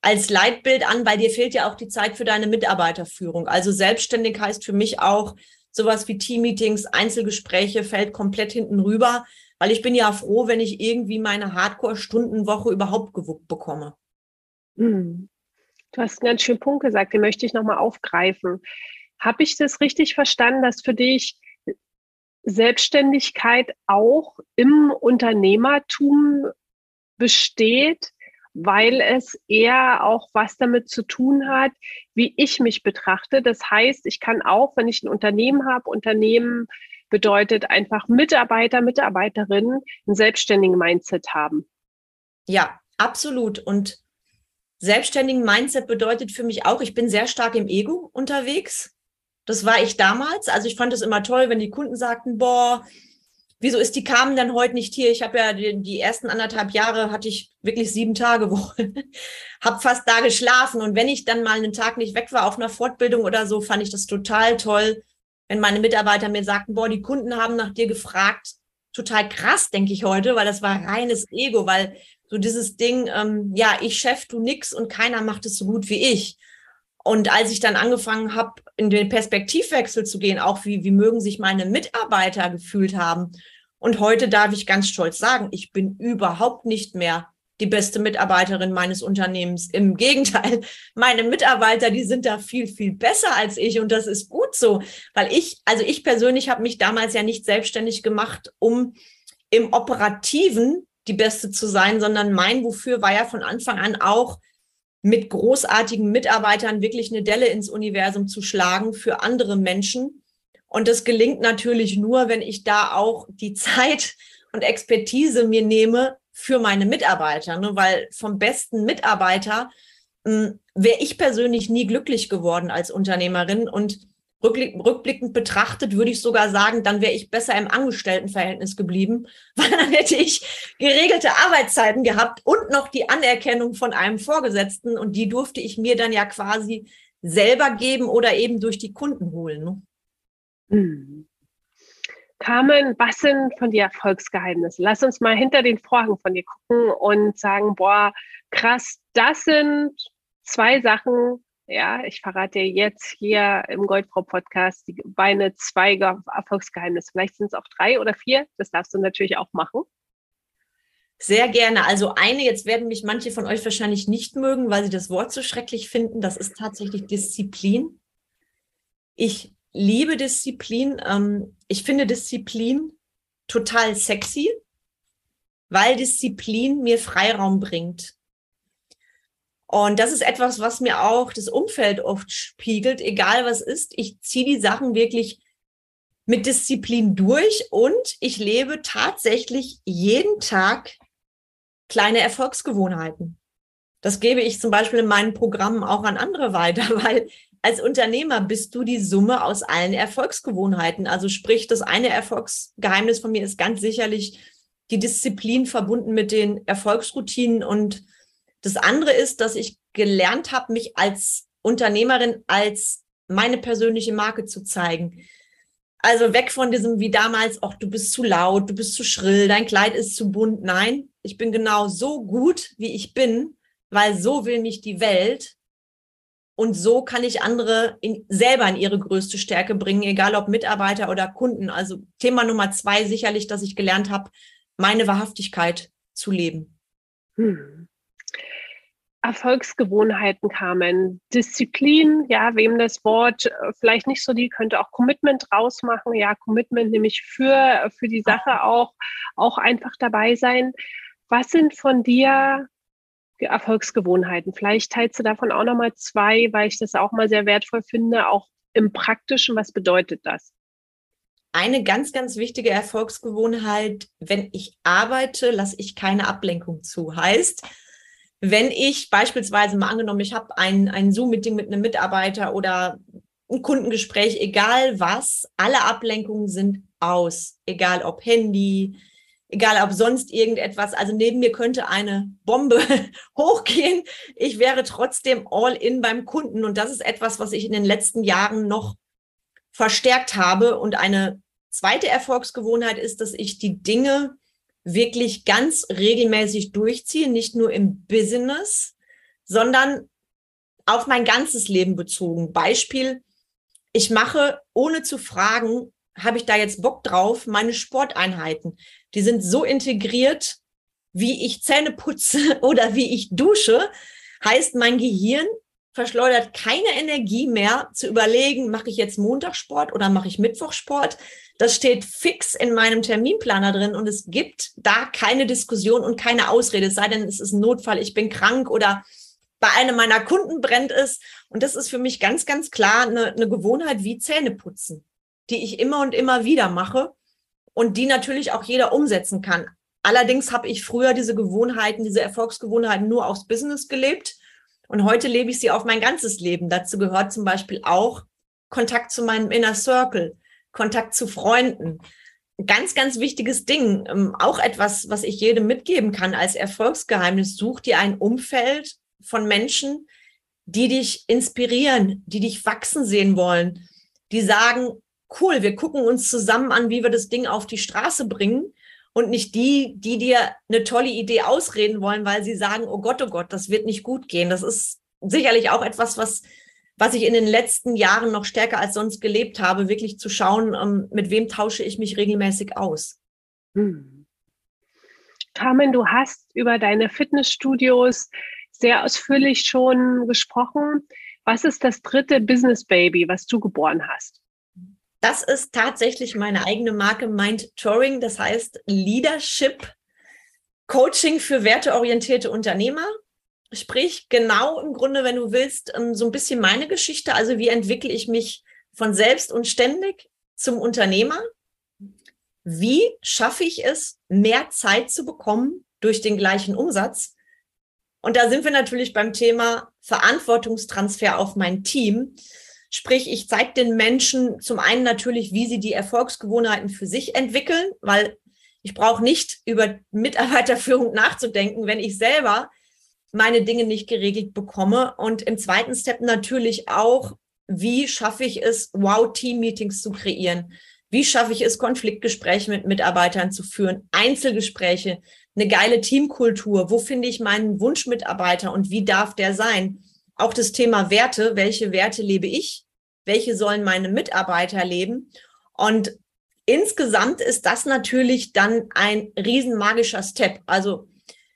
Speaker 1: als Leitbild an, weil dir fehlt ja auch die Zeit für deine Mitarbeiterführung. Also selbstständig heißt für mich auch sowas wie Teammeetings, Einzelgespräche fällt komplett hinten rüber weil ich bin ja froh, wenn ich irgendwie meine Hardcore-Stundenwoche überhaupt gewuppt bekomme.
Speaker 2: Hm. Du hast einen ganz schönen Punkt gesagt, den möchte ich nochmal aufgreifen. Habe ich das richtig verstanden, dass für dich Selbstständigkeit auch im Unternehmertum besteht, weil es eher auch was damit zu tun hat, wie ich mich betrachte. Das heißt, ich kann auch, wenn ich ein Unternehmen habe, Unternehmen bedeutet einfach Mitarbeiter, Mitarbeiterinnen ein selbstständigen Mindset haben.
Speaker 1: Ja, absolut. Und selbstständigen Mindset bedeutet für mich auch, ich bin sehr stark im Ego unterwegs. Das war ich damals. Also ich fand es immer toll, wenn die Kunden sagten, boah, wieso ist die Carmen denn heute nicht hier? Ich habe ja die, die, ersten anderthalb Jahre hatte ich wirklich sieben Tage Woche, [LAUGHS] habe fast da geschlafen und wenn ich dann mal einen Tag nicht weg war auf einer Fortbildung oder so, fand ich das total toll, wenn meine Mitarbeiter mir sagten, boah, die Kunden haben nach dir gefragt, total krass, denke ich heute, weil das war reines Ego, weil so dieses Ding, ähm, ja, ich Chef, du nix und keiner macht es so gut wie ich. Und als ich dann angefangen habe, in den Perspektivwechsel zu gehen, auch wie, wie mögen sich meine Mitarbeiter gefühlt haben. Und heute darf ich ganz stolz sagen, ich bin überhaupt nicht mehr die beste Mitarbeiterin meines Unternehmens. Im Gegenteil, [LAUGHS] meine Mitarbeiter, die sind da viel, viel besser als ich und das ist gut so, weil ich, also ich persönlich habe mich damals ja nicht selbstständig gemacht, um im Operativen die Beste zu sein, sondern mein Wofür war ja von Anfang an auch mit großartigen Mitarbeitern wirklich eine Delle ins Universum zu schlagen für andere Menschen Und das gelingt natürlich nur, wenn ich da auch die [LAUGHS] Zeit und Expertise mir nehme für meine Mitarbeiter. Ne? Weil vom besten Mitarbeiter hm, wäre ich persönlich nie glücklich geworden als Unternehmerin. Und rückblickend betrachtet würde ich sogar sagen, dann wäre ich besser im Angestelltenverhältnis geblieben, [LAUGHS] weil dann hätte ich geregelte Arbeitszeiten gehabt und noch die Anerkennung von einem Vorgesetzten. Und die durfte ich mir dann ja quasi selber geben oder eben durch die Kunden holen. Ne?
Speaker 2: Hm. Carmen, was sind von dir Erfolgsgeheimnisse? Lass uns mal hinter den Vorhang von dir gucken und sagen, boah, krass, das sind zwei Sachen, ja, ich verrate dir jetzt hier im Goldfrau-Podcast die meine zwei Erfolgsgeheimnisse. Vielleicht sind es auch drei oder vier. Das darfst du natürlich auch machen.
Speaker 1: Sehr gerne. Also eine, jetzt werden mich manche von euch wahrscheinlich nicht mögen, weil sie das Wort so schrecklich finden. Das ist tatsächlich Disziplin. Ich liebe Disziplin. Ähm, ich finde Disziplin total sexy, weil Disziplin mir Freiraum bringt. Und das ist etwas, was mir auch das Umfeld oft spiegelt, egal was ist. Ich ziehe die Sachen wirklich mit Disziplin durch und ich lebe tatsächlich jeden Tag kleine Erfolgsgewohnheiten. Das gebe ich zum Beispiel in meinen Programmen auch an andere weiter, [LAUGHS] weil als Unternehmer bist du die Summe aus allen Erfolgsgewohnheiten. Also sprich, das eine Erfolgsgeheimnis von mir ist ganz sicherlich die Disziplin verbunden mit den Erfolgsroutinen und das andere ist, dass ich gelernt habe, mich als Unternehmerin als meine persönliche Marke zu zeigen. Also weg von diesem wie damals, ach, du bist zu laut, du bist zu schrill, dein Kleid ist zu bunt. Nein, ich bin genau so gut, wie ich bin, weil so will mich die Welt. Und so kann ich andere in, selber in ihre größte Stärke bringen, egal ob Mitarbeiter oder Kunden. Also Thema Nummer zwei sicherlich, dass ich gelernt habe, meine Wahrhaftigkeit zu leben. Hm.
Speaker 2: Erfolgsgewohnheiten kamen. Disziplin, ja, wem das Wort äh, vielleicht nicht so die, könnte auch Commitment rausmachen. Ja, Commitment nämlich für, für die Sache auch, auch einfach dabei sein. Was sind von dir Erfolgsgewohnheiten? Vielleicht teilst du davon auch nochmal zwei, weil ich das auch mal sehr wertvoll finde, auch im Praktischen. Was bedeutet das?
Speaker 1: Eine ganz, ganz wichtige Erfolgsgewohnheit, wenn ich arbeite, lasse ich keine Ablenkung zu. Heißt, wenn ich beispielsweise mal angenommen, ich habe ein, ein Zoom-Meeting mit einem Mitarbeiter oder ein Kundengespräch, egal was, alle Ablenkungen sind aus, egal ob Handy, egal ob sonst irgendetwas. Also neben mir könnte eine Bombe [LAUGHS] hochgehen. Ich wäre trotzdem all in beim Kunden. Und das ist etwas, was ich in den letzten Jahren noch verstärkt habe. Und eine zweite Erfolgsgewohnheit ist, dass ich die Dinge wirklich ganz regelmäßig durchziehe, nicht nur im Business, sondern auf mein ganzes Leben bezogen. Beispiel, ich mache, ohne zu fragen, habe ich da jetzt Bock drauf, meine Sporteinheiten. Die sind so integriert, wie ich Zähne putze [LAUGHS] oder wie ich dusche. Heißt, mein Gehirn verschleudert keine Energie mehr zu überlegen, mache ich jetzt Montagsport oder mache ich Mittwochsport. Das steht fix in meinem Terminplaner drin und es gibt da keine Diskussion und keine Ausrede, es sei denn, es ist ein Notfall, ich bin krank oder bei einem meiner Kunden brennt es. Und das ist für mich ganz, ganz klar eine, eine Gewohnheit wie Zähne putzen, die ich immer und immer wieder mache und die natürlich auch jeder umsetzen kann. Allerdings habe ich früher diese Gewohnheiten, diese Erfolgsgewohnheiten nur aufs Business gelebt und heute lebe ich sie auf mein ganzes Leben. Dazu gehört zum Beispiel auch Kontakt zu meinem Inner Circle, Kontakt zu Freunden. Ganz, ganz wichtiges Ding. Ähm, auch etwas, was ich jedem mitgeben kann als Erfolgsgeheimnis. Such dir ein Umfeld von Menschen, die dich inspirieren, die dich wachsen sehen wollen, die sagen, cool, wir gucken uns zusammen an, wie wir das Ding auf die Straße bringen und nicht die, die dir eine tolle Idee ausreden wollen, weil sie sagen, oh Gott, oh Gott, das wird nicht gut gehen. Das ist sicherlich auch etwas, was, was ich in den letzten Jahren noch stärker als sonst gelebt habe, wirklich zu schauen, ähm, mit wem tausche ich mich regelmäßig aus. Hm.
Speaker 2: Carmen, du hast über deine Fitnessstudios sehr ausführlich schon gesprochen. Was ist das dritte Business Baby, was du geboren hast?
Speaker 1: Das ist tatsächlich meine eigene Marke Mind Touring, das heißt Leadership Coaching für werteorientierte Unternehmer. Sprich, genau im Grunde, wenn du willst, ähm, so ein bisschen meine Geschichte. Also wie entwickle ich mich von selbst und ständig zum Unternehmer. Wie schaffe ich es, mehr Zeit zu bekommen durch den gleichen Umsatz? Und da sind wir natürlich beim Thema Verantwortungstransfer auf mein Team. Sprich, ich zeige den Menschen zum einen natürlich, wie sie die Erfolgsgewohnheiten für sich entwickeln, weil ich brauche nicht über Mitarbeiterführung nachzudenken, wenn ich selber meine Dinge nicht geregelt bekomme. Und im zweiten Step natürlich auch, wie schaffe ich es, Wow-Team-Meetings zu kreieren? Wie schaffe ich es, Konfliktgespräche mit Mitarbeitern zu führen, Einzelgespräche, eine geile Teamkultur? Wo finde ich meinen Wunschmitarbeiter und wie darf der sein? Auch das Thema Werte. Welche Werte lebe ich? Welche sollen meine Mitarbeiter leben? Und insgesamt ist das natürlich dann ein riesen magischer Step. Also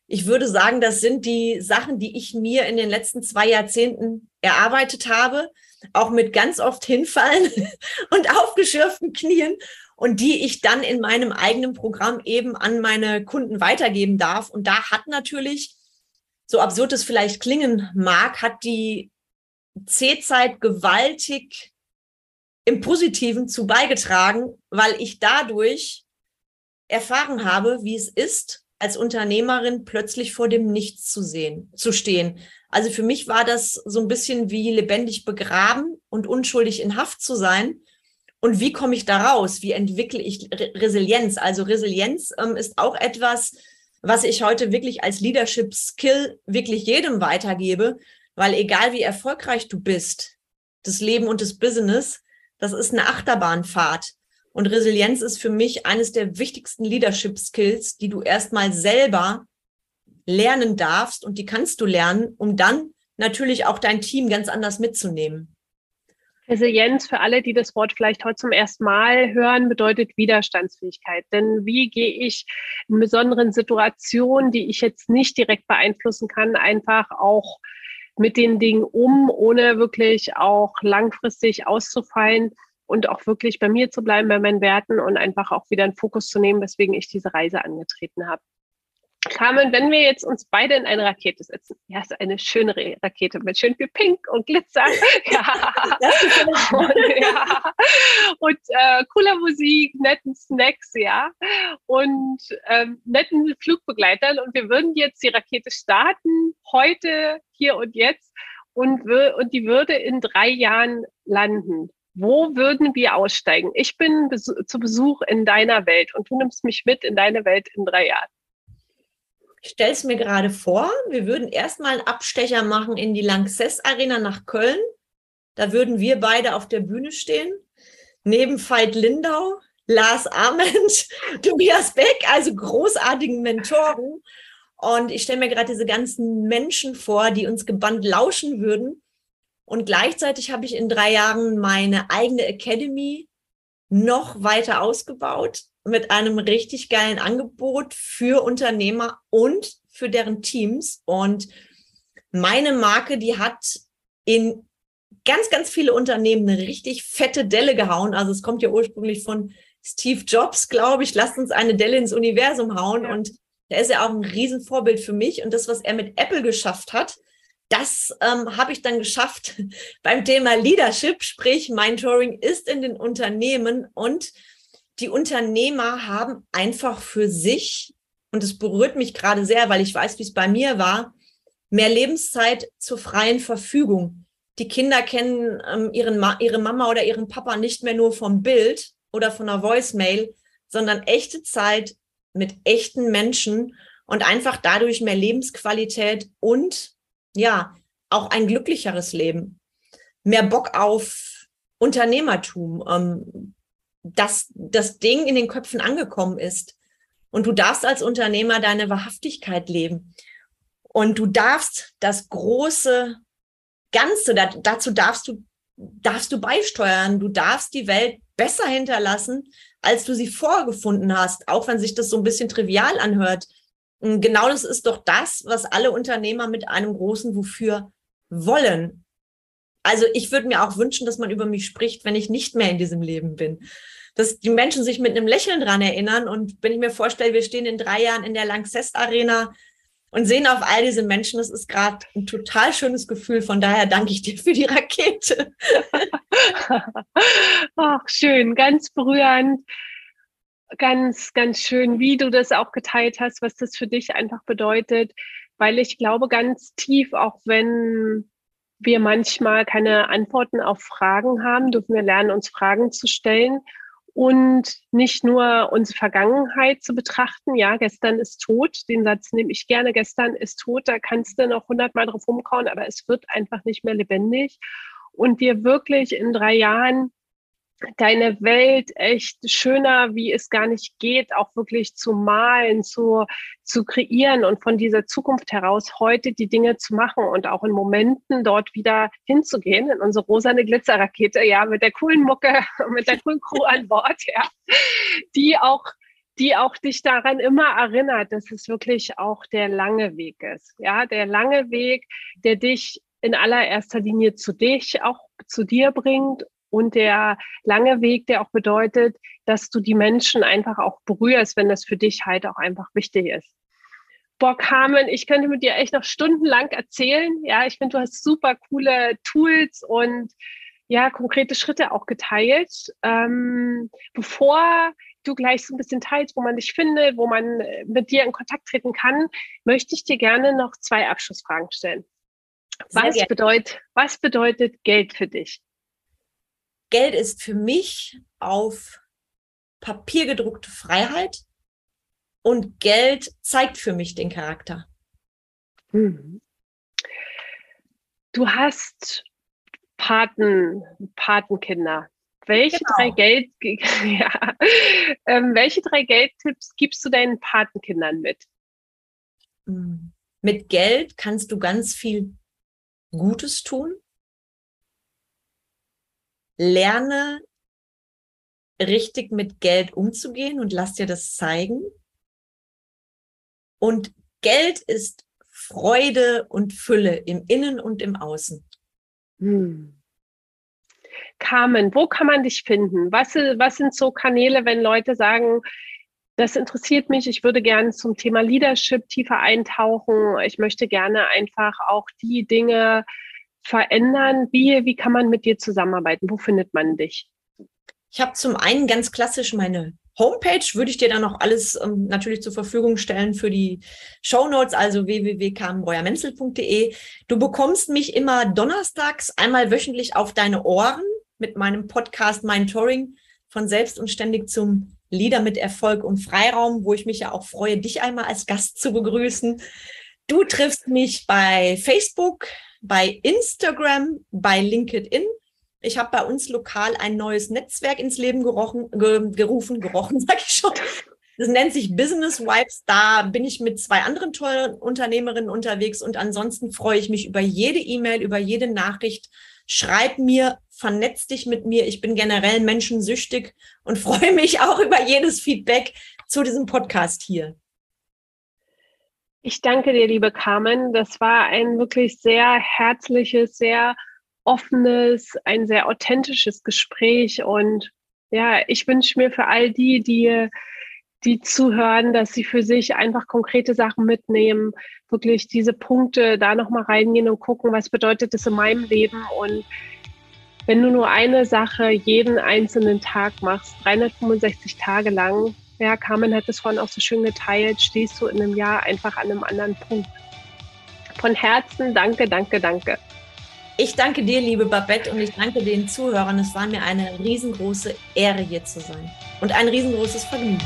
Speaker 1: ich würde sagen, das sind die Sachen, die ich mir in den letzten zwei Jahrzehnten erarbeitet habe, auch mit ganz oft hinfallen [LAUGHS] und aufgeschürften Knien und die ich dann in meinem eigenen Programm eben an meine Kunden weitergeben darf. Und da hat natürlich, so absurd es vielleicht klingen mag, hat die C-Zeit gewaltig im Positiven zu beigetragen, weil ich dadurch erfahren habe, wie es ist, als Unternehmerin plötzlich vor dem Nichts zu sehen, zu stehen. Also für mich war das so ein bisschen wie lebendig begraben und unschuldig in Haft zu sein. Und wie komme ich da raus? Wie entwickle ich Re Resilienz? Also Resilienz ähm, ist auch etwas, was ich heute wirklich als Leadership Skill wirklich jedem weitergebe, weil egal wie erfolgreich du bist, das Leben und das Business, das ist eine Achterbahnfahrt. Und Resilienz ist für mich eines der wichtigsten Leadership Skills, die du erstmal selber lernen darfst und die kannst du lernen, um dann natürlich auch dein Team ganz anders mitzunehmen.
Speaker 2: Resilienz für alle, die das Wort vielleicht heute zum ersten Mal hören, bedeutet Widerstandsfähigkeit. Denn wie gehe ich in besonderen Situationen, die ich jetzt nicht direkt beeinflussen kann, einfach auch mit den Dingen um, ohne wirklich auch langfristig auszufallen? und auch wirklich bei mir zu bleiben, bei meinen Werten und einfach auch wieder einen Fokus zu nehmen, weswegen ich diese Reise angetreten habe. Carmen, wenn wir jetzt uns beide in eine Rakete setzen, ja, ist eine schöne Rakete mit schön viel Pink und Glitzer, [LAUGHS] ja, und, ja. und äh, cooler Musik, netten Snacks, ja, und ähm, netten Flugbegleitern und wir würden jetzt die Rakete starten, heute, hier und jetzt und, und die würde in drei Jahren landen. Wo würden wir aussteigen? Ich bin zu Besuch in deiner Welt und du nimmst mich mit in deine Welt in drei Jahren.
Speaker 1: Ich stelle es mir gerade vor, wir würden erstmal einen Abstecher machen in die Lanxess Arena nach Köln. Da würden wir beide auf der Bühne stehen. Neben Veit Lindau, Lars Ament, [LAUGHS] Tobias Beck, also großartigen Mentoren. Und ich stelle mir gerade diese ganzen Menschen vor, die uns gebannt lauschen würden und gleichzeitig habe ich in drei Jahren meine eigene Academy noch weiter ausgebaut mit einem richtig geilen Angebot für Unternehmer und für deren Teams. Und meine Marke, die hat in ganz, ganz viele Unternehmen eine richtig fette Delle gehauen. Also es kommt ja ursprünglich von Steve Jobs, glaube ich. Lasst uns eine Delle ins Universum hauen. Ja. Und er ist ja auch ein Riesenvorbild für mich. Und das, was er mit Apple geschafft hat, das ähm, habe ich dann geschafft [LAUGHS] beim Thema Leadership, sprich Mentoring ist in den Unternehmen und die Unternehmer haben einfach für sich, und es berührt mich gerade sehr, weil ich weiß, wie es bei mir war, mehr Lebenszeit zur freien Verfügung. Die Kinder kennen ähm, ihren Ma ihre Mama oder ihren Papa nicht mehr nur vom Bild oder von einer Voicemail, sondern echte Zeit mit echten Menschen und einfach dadurch mehr Lebensqualität und ja, auch ein glücklicheres Leben, mehr Bock auf Unternehmertum, ähm, dass das Ding in den Köpfen angekommen ist. Und du darfst als Unternehmer deine Wahrhaftigkeit leben. Und du darfst das große Ganze, da, dazu darfst du, darfst du beisteuern. Du darfst die Welt besser hinterlassen, als du sie vorgefunden hast, auch wenn sich das so ein bisschen trivial anhört. Genau das ist doch das, was alle Unternehmer mit einem großen Wofür wollen. Also ich würde mir auch wünschen, dass man über mich spricht, wenn ich nicht mehr in diesem Leben bin. Dass die Menschen sich mit einem Lächeln dran erinnern. Und wenn ich mir vorstelle, wir stehen in drei Jahren in der Lanxess Arena und sehen auf all diese Menschen. Das ist gerade ein total schönes Gefühl. Von daher danke ich dir für die Rakete. [LAUGHS]
Speaker 2: Ach, schön, ganz berührend. Ganz, ganz schön, wie du das auch geteilt hast, was das für dich einfach bedeutet. Weil ich glaube, ganz tief, auch wenn wir manchmal keine Antworten auf Fragen haben, dürfen wir lernen, uns Fragen zu stellen und nicht nur unsere Vergangenheit zu betrachten. Ja, gestern ist tot. Den Satz nehme ich gerne. Gestern ist tot. Da kannst du noch hundertmal drauf rumkauen, aber es wird einfach nicht mehr lebendig. Und dir wirklich in drei Jahren deine Welt echt schöner, wie es gar nicht geht, auch wirklich zu malen, zu, zu kreieren und von dieser Zukunft heraus heute die Dinge zu machen und auch in Momenten dort wieder hinzugehen, in unsere rosane Glitzerrakete, ja, mit der coolen Mucke, [LAUGHS] mit der coolen Crew an Bord, ja, die auch die auch dich daran immer erinnert, dass es wirklich auch der lange Weg ist. Ja, der lange Weg, der dich in allererster Linie zu dich, auch zu dir bringt und der lange Weg, der auch bedeutet, dass du die Menschen einfach auch berührst, wenn das für dich halt auch einfach wichtig ist. Boah, Carmen, ich könnte mit dir echt noch stundenlang erzählen. Ja, ich finde, du hast super coole Tools und ja, konkrete Schritte auch geteilt. Ähm, bevor du gleich so ein bisschen teilst, wo man dich findet, wo man mit dir in Kontakt treten kann, möchte ich dir gerne noch zwei Abschlussfragen stellen. Was bedeutet, was bedeutet Geld für dich?
Speaker 1: Geld ist für mich auf Papier gedruckte Freiheit und Geld zeigt für mich den Charakter.
Speaker 2: Mhm. Du hast Paten, Patenkinder. Welche genau. drei Geld, [LAUGHS] ja, ähm, welche drei Geldtipps gibst du deinen Patenkindern mit?
Speaker 1: Hm. Mit Geld kannst du ganz viel Gutes tun lerne richtig mit Geld umzugehen und lass dir das zeigen. Und Geld ist Freude und Fülle im Innen und im Außen. Hm.
Speaker 2: Carmen, wo kann man dich finden? Was, was sind so Kanäle, wenn Leute sagen, das interessiert mich, ich würde gerne zum Thema Leadership tiefer eintauchen, ich möchte gerne einfach auch die Dinge verändern? Wie, wie kann man mit dir zusammenarbeiten? Wo findet man dich?
Speaker 1: Ich habe zum einen ganz klassisch meine Homepage, würde ich dir dann noch alles ähm, natürlich zur Verfügung stellen für die Show Notes, also www.carmenbreuermenzel.de. Du bekommst mich immer donnerstags einmal wöchentlich auf deine Ohren mit meinem Podcast Mein Touring von selbst und ständig zum Leader mit Erfolg und Freiraum, wo ich mich ja auch freue, dich einmal als Gast zu begrüßen. Du triffst mich bei Facebook, bei Instagram, bei LinkedIn. Ich habe bei uns lokal ein neues Netzwerk ins Leben gerochen, ge, gerufen, gerochen, [LAUGHS] sag ich schon. Das nennt sich Business Wipes. Da bin ich mit zwei anderen tollen Unternehmerinnen unterwegs und ansonsten freue ich mich über jede E-Mail, über jede Nachricht. Schreib mir, vernetz dich mit mir. Ich bin generell menschensüchtig und [LAUGHS] freue mich auch über jedes Feedback zu diesem Podcast hier.
Speaker 2: Ich danke dir, liebe Carmen. Das war ein wirklich sehr herzliches, sehr offenes, ein sehr authentisches Gespräch. Und ja, ich wünsche mir für all die, die, die zuhören, dass sie für sich einfach konkrete Sachen mitnehmen, wirklich diese Punkte da nochmal reingehen und gucken, was bedeutet das in meinem Leben. Und wenn du nur eine Sache jeden einzelnen Tag machst, 365 Tage lang, ja, Carmen hat es vorhin auch so schön geteilt, stehst du in einem Jahr einfach an einem anderen Punkt. Von Herzen danke, danke, danke.
Speaker 1: Ich danke dir, liebe Babette, und ich danke den Zuhörern. Es war mir eine riesengroße Ehre, hier zu sein und ein riesengroßes Vergnügen.